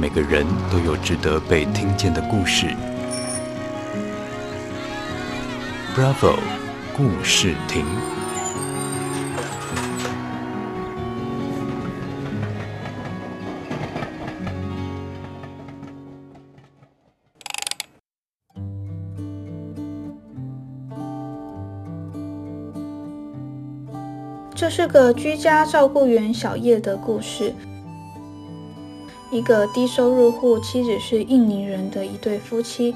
每个人都有值得被听见的故事。Bravo，故事亭。这是个居家照顾员小叶的故事。一个低收入户，妻子是印尼人的一对夫妻。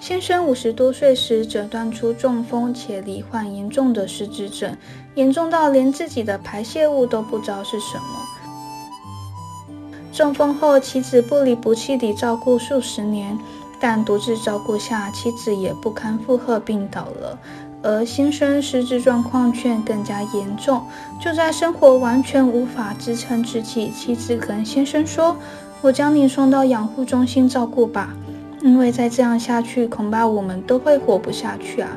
先生五十多岁时诊断出中风，且罹患严重的失智症，严重到连自己的排泄物都不知道是什么。中风后，妻子不离不弃地照顾数十年，但独自照顾下，妻子也不堪负荷病倒了。而先生失智状况却更加严重，就在生活完全无法支撑之际，妻子跟先生说：“我将你送到养护中心照顾吧，因为再这样下去，恐怕我们都会活不下去啊。”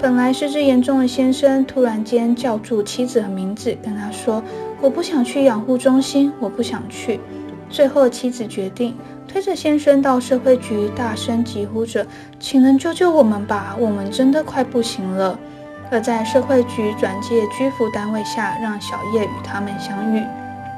本来失智严重的先生突然间叫住妻子的名字，跟他说：“我不想去养护中心，我不想去。”最后，妻子决定。推着先生到社会局，大声疾呼着：“请人救救我们吧！我们真的快不行了。”而在社会局转介居服单位下，让小叶与他们相遇。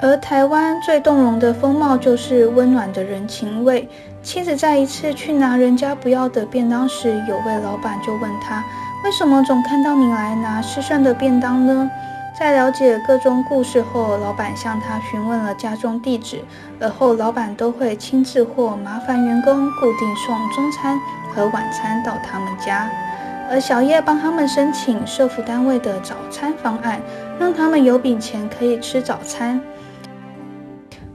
而台湾最动容的风貌就是温暖的人情味。妻子在一次去拿人家不要的便当时，有位老板就问他：“为什么总看到你来拿吃剩的便当呢？”在了解各种故事后，老板向他询问了家中地址，而后老板都会亲自或麻烦员工固定送中餐和晚餐到他们家。而小叶帮他们申请社福单位的早餐方案，让他们有笔钱可以吃早餐。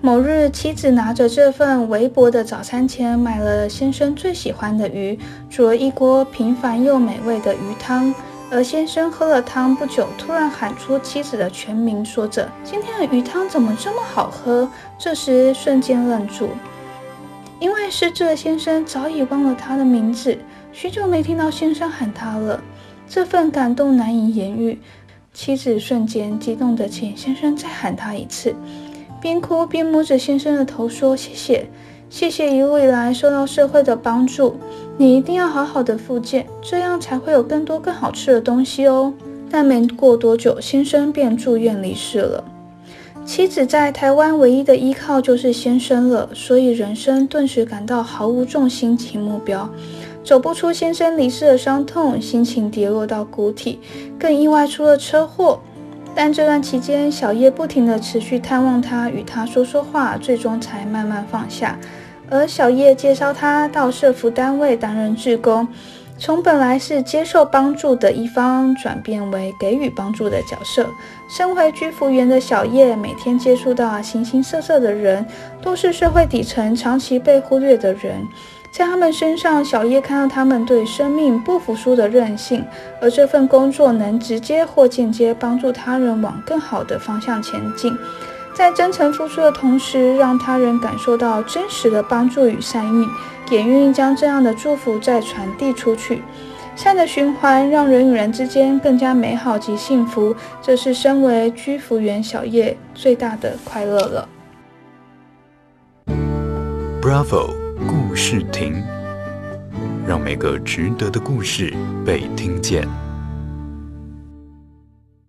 某日，妻子拿着这份微薄的早餐钱，买了先生最喜欢的鱼，煮了一锅平凡又美味的鱼汤。而先生喝了汤不久，突然喊出妻子的全名，说着：“今天的鱼汤怎么这么好喝？”这时瞬间愣住，因为失智的先生早已忘了他的名字，许久没听到先生喊他了。这份感动难以言喻，妻子瞬间激动地请先生再喊他一次，边哭边摸着先生的头说：“谢谢。”谢谢一路以来受到社会的帮助，你一定要好好的复健，这样才会有更多更好吃的东西哦。但没过多久，先生便住院离世了。妻子在台湾唯一的依靠就是先生了，所以人生顿时感到毫无重心及目标，走不出先生离世的伤痛，心情跌落到谷底，更意外出了车祸。但这段期间，小叶不停地持续探望他，与他说说话，最终才慢慢放下。而小叶介绍他到社福单位担任志工，从本来是接受帮助的一方，转变为给予帮助的角色。身为居服员的小叶，每天接触到形形色色的人，都是社会底层长期被忽略的人。在他们身上，小叶看到他们对生命不服输的韧性，而这份工作能直接或间接帮助他人往更好的方向前进。在真诚付出的同时，让他人感受到真实的帮助与善意，也愿意将这样的祝福再传递出去，善的循环让人与人之间更加美好及幸福。这是身为居服员小叶最大的快乐了。Bravo，故事亭，让每个值得的故事被听见。